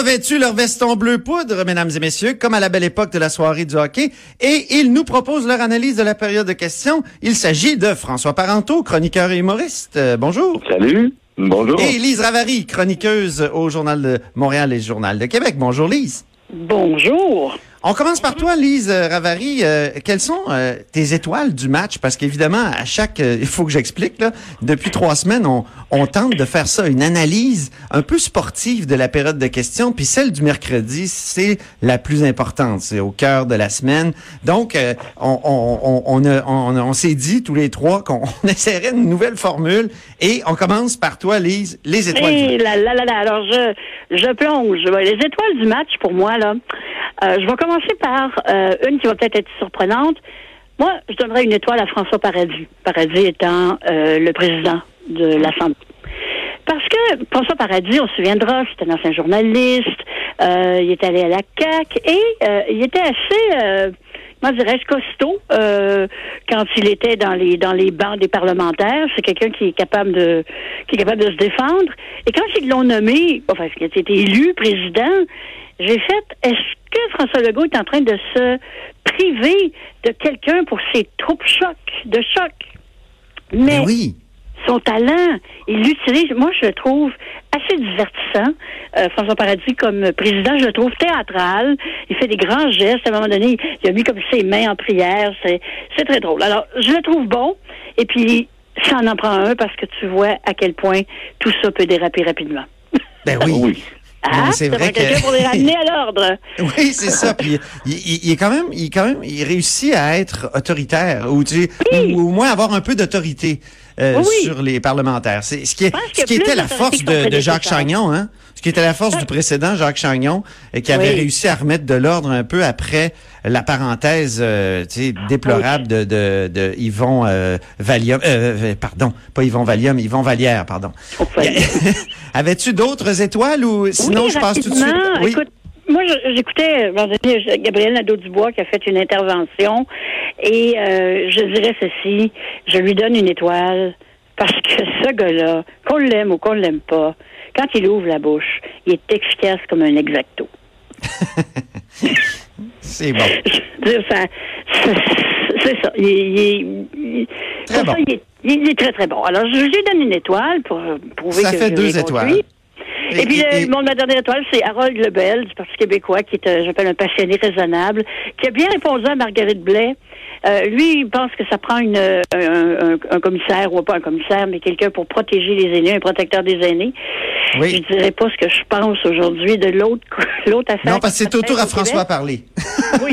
Revêtu leur veston bleu poudre, mesdames et messieurs, comme à la belle époque de la soirée du hockey, et ils nous proposent leur analyse de la période de questions. Il s'agit de François Parenteau, chroniqueur et humoriste. Euh, bonjour. Salut. Bonjour. Et Lise Ravary, chroniqueuse au Journal de Montréal et Journal de Québec. Bonjour Lise. Bonjour. On commence par toi, Lise Ravary. Euh, quelles sont euh, tes étoiles du match? Parce qu'évidemment, à chaque, euh, il faut que j'explique, là, depuis trois semaines, on, on tente de faire ça, une analyse un peu sportive de la période de questions. Puis celle du mercredi, c'est la plus importante. C'est au cœur de la semaine. Donc, euh, on, on, on, a- on, on s'est dit tous les trois qu'on on essaierait une nouvelle formule. Et on commence par toi, Lise, les étoiles du Et match. là, là, là, là. Alors, je, je plonge. Les étoiles du match, pour moi, là, euh, je vais commencer par euh, une qui va peut-être être surprenante. Moi, je donnerais une étoile à François Paradis. Paradis étant euh, le président de l'Assemblée. Parce que François Paradis, on se souviendra, c'était un ancien journaliste, euh, il est allé à la CAQ et euh, il était assez, euh, comment dirais-je, costaud euh, quand il était dans les dans les bancs des parlementaires. C'est quelqu'un qui est capable de qui est capable de se défendre. Et quand ils l'ont nommé, enfin, qu'il a été élu président, j'ai fait, est-ce que François Legault est en train de se priver de quelqu'un pour ses troupes choc, de choc? Mais Ben oui. son talent, il l'utilise. Moi, je le trouve assez divertissant. Euh, François Paradis, comme président, je le trouve théâtral. Il fait des grands gestes. À un moment donné, il a mis comme ses mains en prière. C'est, c'est très drôle. Alors, je le trouve bon. Et puis, ça en en prend un parce que tu vois à quel point tout ça peut déraper rapidement. Ben oui. Ah, c'est vrai prend quelqu'un que- pour les ramener à l'ordre. Oui, c'est ça. Puis il, il- il est quand même, il est quand même, il réussit à être autoritaire ou, tu sais, Oui. ou au moins avoir un peu d'autorité euh, Oui. sur les parlementaires. C'est ce qui, est, ce qui était la force de, de. Jacques Chagnon, hein. Ce qui était la force du précédent Jacques Chagnon, qui avait Oui. réussi à remettre de l'ordre un peu après la parenthèse, euh, déplorable de, de, de Yvon euh, Valium, euh, euh, pardon, pas Yvon Valium, Yvon Vallière, pardon. Avais-tu d'autres étoiles ou sinon oui, je passe tout de suite? Oui. Écoute, moi, j'écoutais Gabriel Nadeau-Dubois qui a fait une intervention et euh, je dirais ceci, je lui donne une étoile parce que ce gars-là, qu'on l'aime ou qu'on l'aime pas, quand il ouvre la bouche, il est efficace comme un exacto. C'est bon. Ça, ça- c'est ça. Il, est- il est- il- Très ça, est, il est très, très bon. Alors, je lui donne une étoile pour euh, prouver Ça que fait je deux étoiles. conduit. Et, Et- puis, et- le, mon, ma dernière étoile, c'est Harold Lebel, du Parti québécois, qui est, euh, j'appelle un passionné raisonnable, qui a bien répondu à Marguerite Blais. Euh, lui, il pense que ça prend une, un, un- un commissaire, ou pas un commissaire, mais quelqu'un pour protéger les aînés, un protecteur des aînés. Oui. Je dirais pas ce que je pense aujourd'hui de l'autre l'autre affaire. Non, parce que c'est au tour à. François parler. Oui,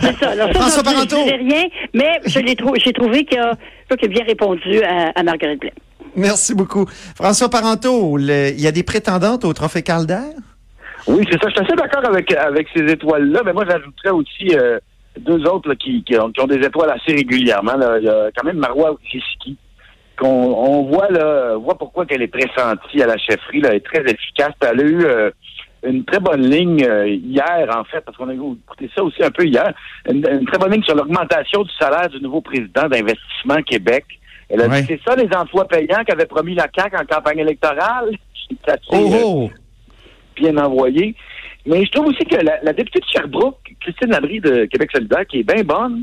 c'est ça. Alors, ça, François Parenteau. Je rien, mais je l'ai trou- j'ai trouvé qu'il a, qu'il a bien répondu à, à Marguerite Blais. Merci beaucoup. François Parenteau, il y a des prétendantes au trophée Calder? Oui, c'est ça. Je suis assez d'accord avec, avec ces étoiles-là, mais moi, j'ajouterais aussi euh, deux autres qui, ont, des étoiles assez régulièrement. Il y a quand même Marois qu'on on voit là, voit pourquoi qu'elle est pressentie à la chefferie. Là, elle est très efficace. Elle a eu euh, une très bonne ligne euh, hier, en fait, parce qu'on a écouté ça aussi un peu hier, une très bonne ligne sur l'augmentation du salaire du nouveau président d'Investissement Québec. Elle a Ouais. dit c'est ça les emplois payants qu'avait promis la CAQ en campagne électorale? C'est assez, Oh, oh! bien envoyé. Mais je trouve aussi que la, la députée de Sherbrooke, Christine Labrie de Québec solidaire, qui est bien bonne,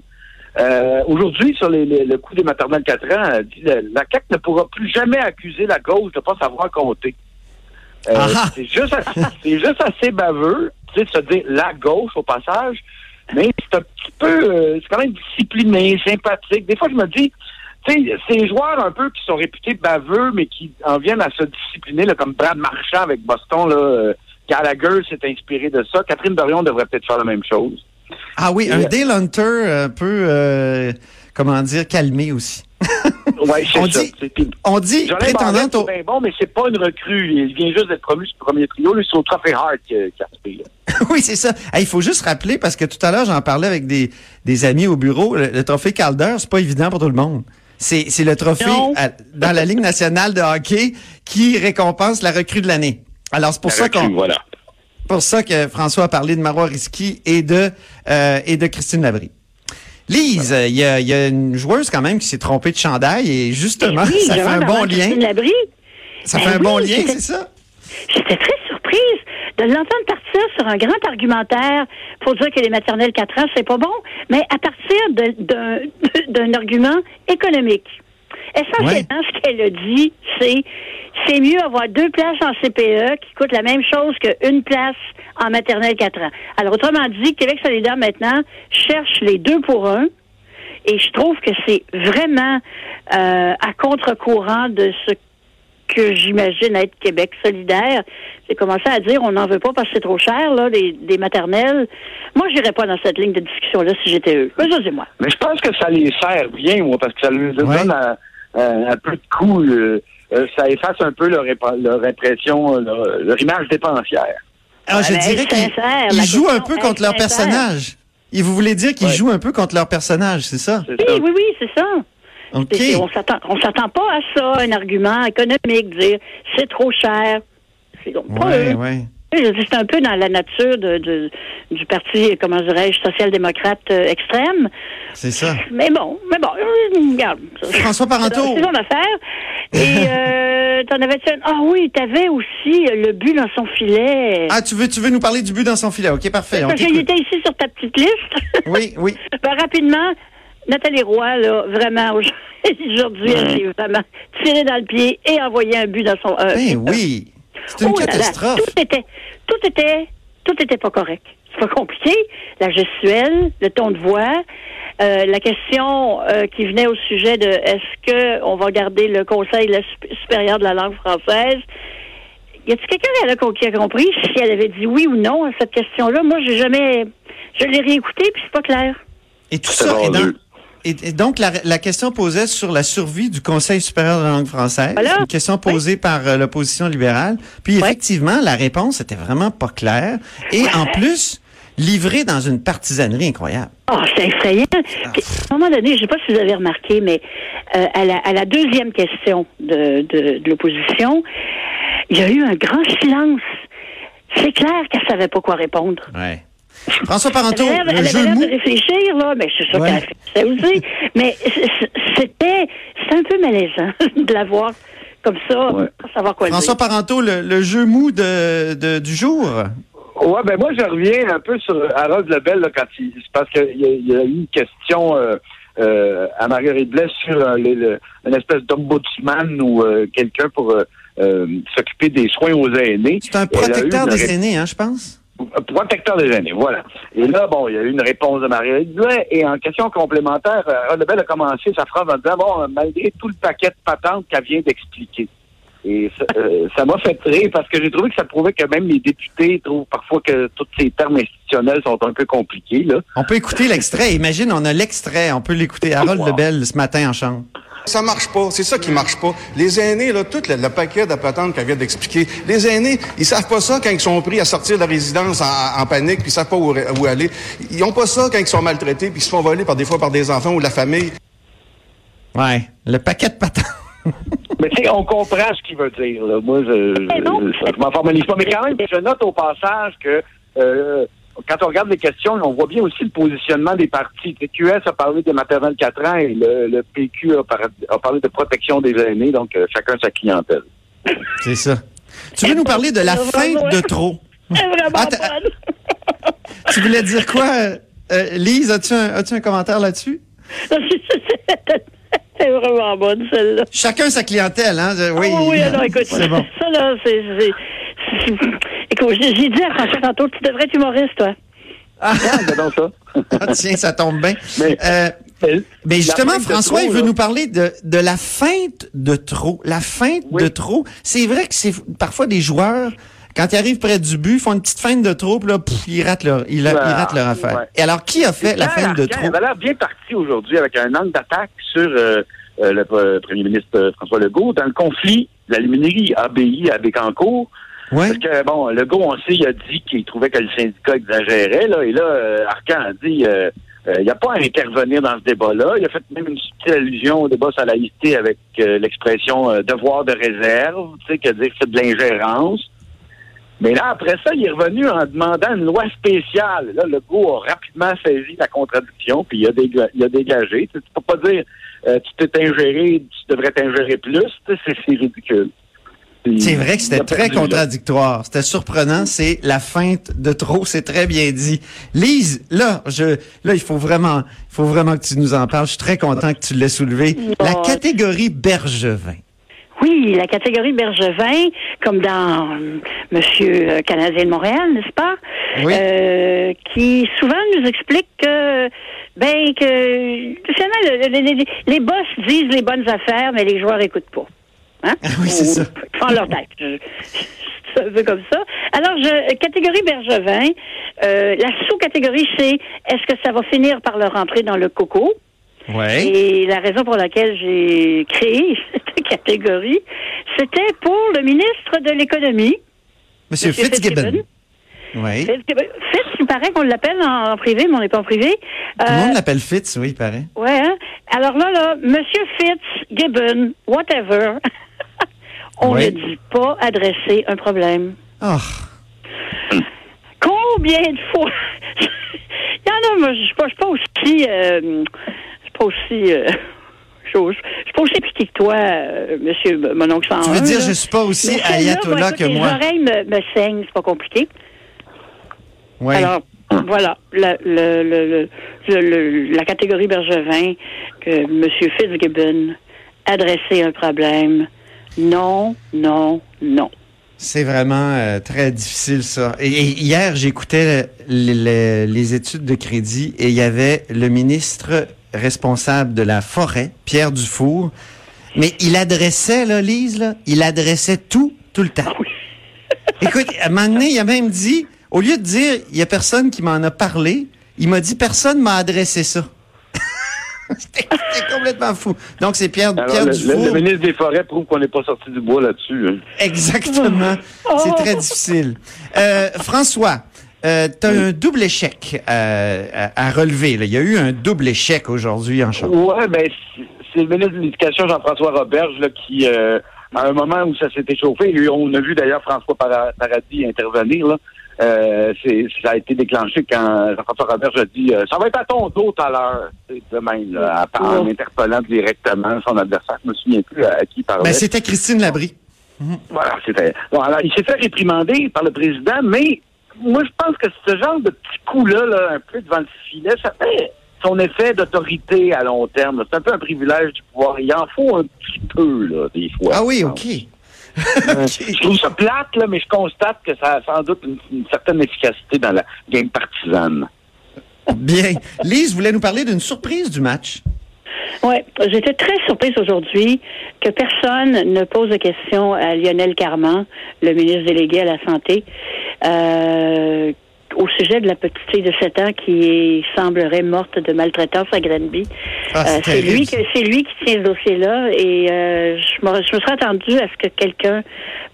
euh, aujourd'hui, sur les- les- le coup des maternelles 4 ans, elle dit la, la CAQ ne pourra plus jamais accuser la gauche de ne pas savoir compter. Euh, Ah ah! c'est juste, assez- c'est juste assez baveux, tu sais, de se dire la gauche au passage, mais c'est un petit peu, euh, c'est quand même discipliné, sympathique. Des fois, je me dis, sais, ces joueurs un peu qui sont réputés baveux, mais qui en viennent à se discipliner, là, comme Brad Marchand avec Boston, là, euh, Gallagher s'est inspiré de ça. Catherine Dorion devrait peut-être faire la même chose. Ah oui, un Et- Dale Hunter un peu, euh, comment dire, calmé aussi. Ouais, c'est On ça. dit- On dit Barrette, au... bon, mais c'est pas une recrue. Il vient juste d'être promu sur le premier trio. Lui, c'est au Trophée Hart qui a. Oui, c'est ça. Hey, Il faut juste rappeler, parce que tout à l'heure, j'en parlais avec des, des amis au bureau, le, le trophée Calder, c'est pas évident pour tout le monde. C'est c'est le trophée à- dans la Ligue nationale de hockey qui récompense la recrue de l'année. Alors, c'est pour La ça qu'on voilà. pour ça que François a parlé de Marois Risky et de euh, et de Christine Labrie. Lise, il y, a, il y a une joueuse quand même qui s'est trompée de chandail et justement, Ben oui, ça fait Joël un bon Barrette, lien. Christine Labrie. Ça Ben fait un bon lien, c'est ça? J'étais très surprise de l'entendre partir sur un grand argumentaire pour dire que les maternelles 4 ans, c'est pas bon, mais à partir d'un argument économique. Essentiellement, ce qu'elle a dit, c'est c'est mieux avoir deux places en CPE qui coûtent la même chose qu'une place en maternelle 4 ans. Alors, autrement dit, Québec solidaire, maintenant, cherche les deux pour un. Et je trouve que c'est vraiment euh, à contre-courant de ce que j'imagine être Québec solidaire. J'ai commencé à dire on n'en veut pas parce que c'est trop cher, là, des, des maternelles. Moi, j'irais pas dans cette ligne de discussion-là si j'étais eux. Mais ça, c'est moi. Mais je pense que ça les sert bien, moi, parce que ça leur Ouais. donne un, un- un peu de coup. euh, euh, ça efface un peu leur, leur impression, euh, leur, leur image dépensière. Ah, je Ouais, mais dirais qu'ils jouent un peu contre leur personnage. Et vous voulez dire qu'ils Ouais. jouent un peu contre leur personnage, c'est ça? Oui, oui, oui, c'est ça. On s'attend, on s'attend pas à ça, un argument économique, dire c'est trop cher. C'est donc pas Ouais, eux. ouais. C'est un peu dans la nature de, de- du parti, comment dirais-je, social-démocrate euh, extrême. C'est ça. Mais bon, mais bon, euh, regarde. François Parenteau. C'est son affaire. Et euh, t'en avais-tu un- Ah oui, t'avais aussi euh, le but dans son filet. Ah, tu veux, tu veux nous parler du but dans son filet? OK, parfait. Parce qu'il t'écoute. était ici sur ta petite liste. Oui, oui. Ben, rapidement, Nathalie Roy, là, vraiment, aujourd'hui, elle s'est vraiment tirée dans le pied et envoyé un but dans son... euh, Ben oui. C'est une Oh là là, catastrophe. tout était, tout était, tout était pas correct. C'est pas compliqué. La gestuelle, le ton de voix, euh, la question euh, qui venait au sujet de est-ce que on va garder le Conseil la supérieur de la langue française? Y a-t-il quelqu'un là, qui a compris si elle avait dit oui ou non à cette question-là? Moi, j'ai jamais, je l'ai réécouté puis c'est pas clair. Et tout C'est ça est dans... Et, et donc, la, la question posait sur la survie du Conseil supérieur de la langue française. Voilà. Une question posée par euh, l'opposition libérale. Puis, effectivement, la réponse était vraiment pas claire. Et en plus, livrée dans une partisanerie incroyable. Oh, c'est effrayant. Puis, à un moment donné, je sais pas si vous avez remarqué, mais euh, à, la, à la deuxième question de, de, de l'opposition, il y a eu un grand silence. C'est clair qu'elle savait pas quoi répondre. Ouais. François Elle Parenteau, avait elle le avait jeu l'air mou. de réfléchir, là, mais c'est sûr Ouais. qu'elle a fait ça aussi. mais c'était, un peu malaisant de la voir comme ça, Ouais. pas savoir quoi François dire. Parenteau, le, le jeu mou de, de- du jour. Ouais, ben moi je reviens un peu sur Harold Lebel là, quand il parce qu'il y, y a eu une question euh, euh, à Marguerite Blais sur euh, le- le- une espèce d'ombudsman ou euh, quelqu'un pour euh, euh, s'occuper des soins aux aînés. C'est un Elle protecteur des aînés, hein, je pense. Protecteur des aînés, voilà. Et là, bon, il y a eu une réponse de Marguerite Blais. Et en question complémentaire, euh, Lebel a commencé sa phrase en disant, bon, malgré tout le paquet de patentes qu'elle vient d'expliquer. Et ça euh, ça m'a fait rire parce que j'ai trouvé que ça prouvait que même les députés trouvent parfois que tous ces termes institutionnels sont un peu compliqués. Là. On peut écouter l'extrait. Imagine, on a l'extrait. On peut l'écouter. Harold Wow. Lebel, ce matin, en chambre. Ça marche pas. C'est ça qui marche pas. Les aînés, là, tout le, le paquet de patentes qu'elle vient d'expliquer, les aînés, ils savent pas ça quand ils sont pris à sortir de la résidence en, en panique, puis ils savent pas où, où aller. Ils ont pas ça quand ils sont maltraités, puis ils se font voler par des fois par des enfants ou la famille. Ouais. Le paquet de patentes. Mais tu sais, on comprend ce qu'il veut dire. Là. Moi, je, Eh non. je, je m'en formalise pas. Mais quand même, je note au passage que euh, quand on regarde les questions, on voit bien aussi le positionnement des partis. Le QS a parlé des maternelles 4 ans et le, le PQ a, par- a parlé de protection des aînés, donc euh, chacun sa clientèle. C'est ça. Tu veux nous parler de la ouais. de trop? Attends. bonne. Tu voulais dire quoi? euh, Lise, as-tu un, as-tu un commentaire là-dessus? C'est vraiment bonne, celle-là. Chacun sa clientèle, hein? Je- Oui, Ah oui, alors écoute, c'est bon. ça là, c'est... Écoute, j'ai dit à François tantôt, tu devrais être humoriste, toi. Ah, donc ça. Ah, tiens, ça tombe bien. Mais- Euh, Mais justement, François, trop, il veut là. nous parler de, de la feinte de trop. La feinte Oui. de trop. C'est vrai que c'est parfois des joueurs, quand ils arrivent près du but, font une petite feinte de trop, puis là, pff, ils ratent leur, ils, ils Ah, ratent leur affaire. ouais. Et alors, qui a fait la feinte de trop? avait l'air bien parti aujourd'hui avec un angle d'attaque sur euh, euh, le euh, premier ministre euh, François Legault, dans le conflit de la luminerie ABI à Bécancourt. Ouais. Parce que, bon, Legault, on sait, il a dit qu'il trouvait que le syndicat exagérait, là, et là, Arcan a dit, euh, il n'y a pas à intervenir dans ce débat-là. Il a fait même une subtile allusion au débat sur la laïcité avec euh, l'expression euh, devoir de réserve, tu sais, que dire que c'est de l'ingérence. Mais là, après ça, il est revenu en demandant une loi spéciale. Là, Legault a rapidement saisi la contradiction, puis il a, déga- il a dégagé. Tu ne peux pas dire euh, tu t'es ingéré, tu devrais t'ingérer plus. C'est c'est ridicule. Puis, C'est vrai que c'était très perdu, là. contradictoire. C'était surprenant. C'est la feinte de trop. C'est très bien dit. Lise, là, je, là, il faut vraiment, il faut vraiment que tu nous en parles. Je suis très content que tu l'aies soulevé. La catégorie Bergevin. Oui, la catégorie Bergevin, comme dans euh, Monsieur euh, Canadien de Montréal, n'est-ce pas? Oui. Euh, qui souvent nous explique que, ben, que finalement, le- le- les, les boss disent les bonnes affaires, mais les joueurs écoutent pas. Hein? Ah oui, c'est ça. font leur tête. C'est un peu comme ça. Alors, je, catégorie Bergevin, euh, la sous-catégorie, c'est est-ce que ça va finir par leur rentrer dans le coco? Ouais. Et la raison pour laquelle j'ai créé cette catégorie, c'était pour le ministre de l'Économie. Monsieur Monsieur Fitzgibbon. Fitzgibbon. Oui. Fitzgibbon. Fitz, il paraît qu'on l'appelle en, en privé, mais on n'est pas en privé. Tout le Euh, monde l'appelle Fitz, oui, il paraît. Ouais. hein? Alors là, là, Monsieur Fitzgibbon, whatever, on Ouais. ne dit pas adresser un problème. Oh. Combien de fois? Il y en a, moi, je je suis pas aussi, euh, suis pas aussi, euh, je suis pas aussi piqué que toi, euh, Monsieur mon oncle 101. Tu veux dire, là. je suis pas aussi ayatollah écoute, que moi. Les oreilles me, me saignent, c'est pas compliqué. Oui. Alors, voilà, la, le, le, le- la catégorie Bergevin, que M. Fitzgibbon adressait un problème. Non, non, non. C'est vraiment euh, très difficile, ça. Et, et hier, j'écoutais le- le- les études de crédit et il y avait le ministre responsable de la forêt, Pierre Dufour. Mais il adressait, là, Lise, là, il adressait tout, tout le temps. Écoute, à un moment donné, il a même dit, au lieu de dire, il y a personne qui m'en a parlé, il m'a dit, personne m'a adressé ça. C'était complètement fou. Donc, c'est Pierre, Alors, Pierre le, Dufour. le- le ministre des Forêts prouve qu'on n'est pas sorti du bois là-dessus. hein. Exactement. C'est très difficile. Euh, François, euh, tu as un double échec euh, à, à relever. là. Il y a eu un double échec aujourd'hui en chambre. Ouais, ben c'est- le ministre de l'Éducation, Jean-François Roberge, là, qui, euh, à un moment où ça s'est échauffé, et on a vu d'ailleurs François Para- Paradis intervenir, là, euh, ça a été déclenché quand Jean-François Roberge a dit Ça va être à ton dos tout à l'heure. De même, là, en interpellant directement son adversaire. Je me souviens plus à, à qui il parlait. Ben, c'était Christine Labrie. Voilà, c'était. Bon, alors, il s'est fait réprimander par le président, mais moi, je pense que ce genre de petit coup-là, là, un peu devant le filet, ça fait son effet d'autorité à long terme. C'est un peu un privilège du pouvoir. Il en faut un petit peu, là, des fois. Ah oui, je OK. Je trouve ça plate, là, mais je constate que ça a sans doute une, une certaine efficacité dans la game partisane. Bien. Lise voulait nous parler d'une surprise du match? Oui, j'étais très surprise aujourd'hui que personne ne pose de questions à Lionel Carman, le ministre délégué à la Santé, euh, au sujet de la petite fille de 7 ans qui est- semblerait morte de maltraitance à Granby. Ah, Euh, c'est terrible, lui que c'est lui qui tient ce dossier-là et euh, je, me, je me serais attendue à ce que quelqu'un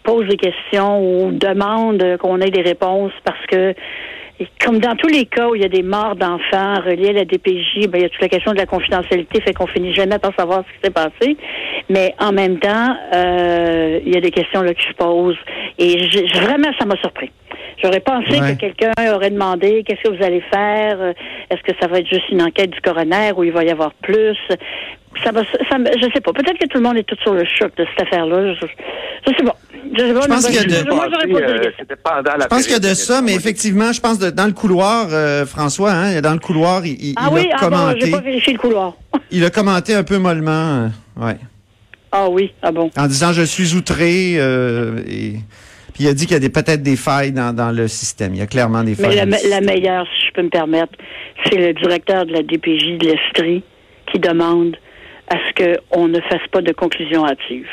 pose des questions ou demande qu'on ait des réponses parce que comme dans tous les cas où il y a des morts d'enfants reliés à la DPJ, ben, il y a toute la question de la confidentialité, fait qu'on finit jamais par savoir ce qui s'est passé. Mais en même temps, euh, il y a des questions là qui se posent. Et je- je- vraiment, ça m'a surpris. J'aurais pensé Ouais. que quelqu'un aurait demandé qu'est-ce que vous allez faire, euh, est-ce que ça va être juste une enquête du coroner ou il va y avoir plus? Ça va, ça, me- je sais pas. Peut-être que tout le monde est tout sur le choc de cette affaire-là. Je, je sais pas. Je, sais pas, Je pense qu'il y a de- moi, j'aurais pas posé C'était pendant la Je pense qu'il y a de ça, mais effectivement, je pense de, dans le couloir, euh, François, hein, dans le couloir, il, il- Ah il oui, a ah bon, commenté. j'ai pas vérifié le couloir. il a commenté un peu mollement, euh, ouais, Ah oui, ah bon. en disant je suis outré. euh, et, puis il a dit qu'il y a des- peut-être des failles dans, dans le système. Il y a clairement des Mais failles. la, dans le la meilleure, si je peux me permettre, c'est le directeur de la DPJ de l'Estrie qui demande à ce qu'on ne fasse pas de conclusion hâtive.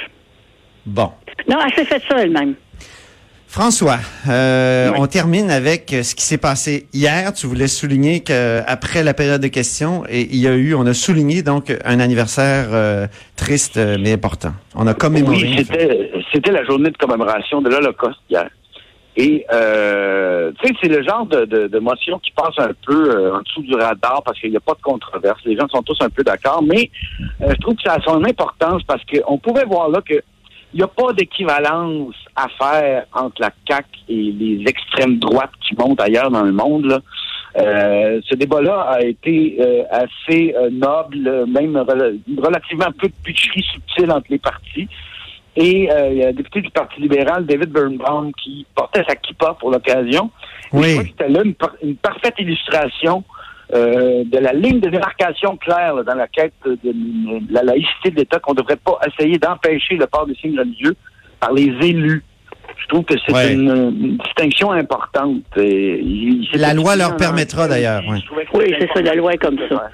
Bon. Non, elle s'est fait ça elle-même. François, euh, on termine avec euh, ce qui s'est passé hier. Tu voulais souligner qu'après la période de questions, et il y a eu, on a souligné donc un anniversaire euh, triste mais important. On a commémoré. Oui, c'était, c'était la journée de commémoration de l'Holocauste hier. Et euh, tu sais, c'est le genre de, de, de, motion qui passe un peu en dessous du radar parce qu'il n'y a pas de controverse. Les gens sont tous un peu d'accord, mais je trouve que ça a son importance parce qu'on pouvait voir là que il n'y a pas d'équivalence à faire entre la CAC et les extrêmes droites qui montent ailleurs dans le monde. Là. Euh, ce débat-là a été euh, assez euh, noble, même relativement peu de pitcherie subtile entre les partis. Et il y a un député du Parti libéral, David Birnbaum, qui portait sa kippa pour l'occasion. Oui. Je crois que c'était là une, une, parfaite illustration euh, de la ligne de démarcation claire là, dans la quête de, de la laïcité de l'État, qu'on ne devrait pas essayer d'empêcher le port des signes religieux par les élus. Je trouve que c'est Ouais. une, une distinction importante. Et il- il- La loi c'est- leur permettra, d'ailleurs, Je ouais. trouvais que Oui, c'est ça, la loi est comme ça.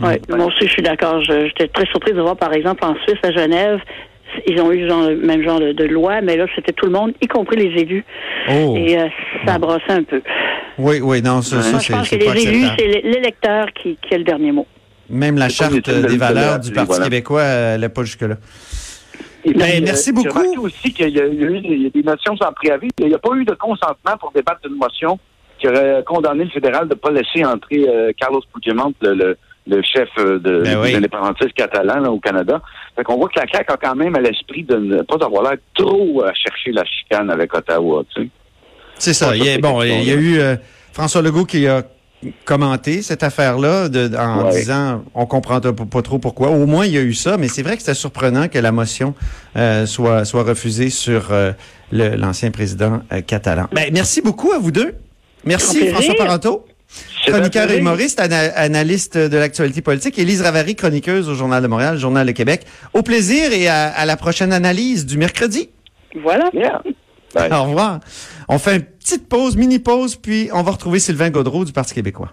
Oui, moi aussi, je suis d'accord. J'étais très surprise de voir, par exemple, en Suisse, à Genève, ils ont eu genre, le même genre de, de loi, mais là, c'était tout le monde, y compris les élus. Oh. Et euh, ça brassait un peu. Oui, oui, non, ça, ça Moi, je c'est pense que c'est pas les élus, c'est l'électeur qui, qui a le dernier mot. Même la C'est charte des le valeurs du Parti voilà. québécois, elle n'est pas jusque-là. Et Ben, puis, merci euh, beaucoup. Remarqué aussi qu'il y a eu des motions sans préavis. Il n'y a pas eu de consentement pour débattre d'une motion qui aurait condamné le fédéral de ne pas laisser entrer euh, Carlos Puigdemont, le, le, le chef euh, de, Ben oui. des indépendantistes catalans là, au Canada. Fait qu'on voit que la CAQ a quand même à l'esprit de ne pas avoir l'air trop à chercher la chicane avec Ottawa. Tu sais. C'est ça. Il y a, bon, il y a eu euh, François Legault qui a commenté cette affaire-là de- en Ouais. disant on comprend pas, pas trop pourquoi. Au moins, il y a eu ça, mais c'est vrai que c'était surprenant que la motion euh, soit, soit refusée sur euh, le- l'ancien président euh, catalan. Ben, merci beaucoup à vous deux. Merci. François Parenteau, C'est chroniqueur et humoriste, ana- analyste de l'actualité politique, Élise Ravary, chroniqueuse au Journal de Montréal, Journal de Québec. Au plaisir et à, à la prochaine analyse du mercredi. Voilà. Yeah. Au revoir. On fait une petite pause, mini-pause, puis on va retrouver Sylvain Gaudreau du Parti québécois.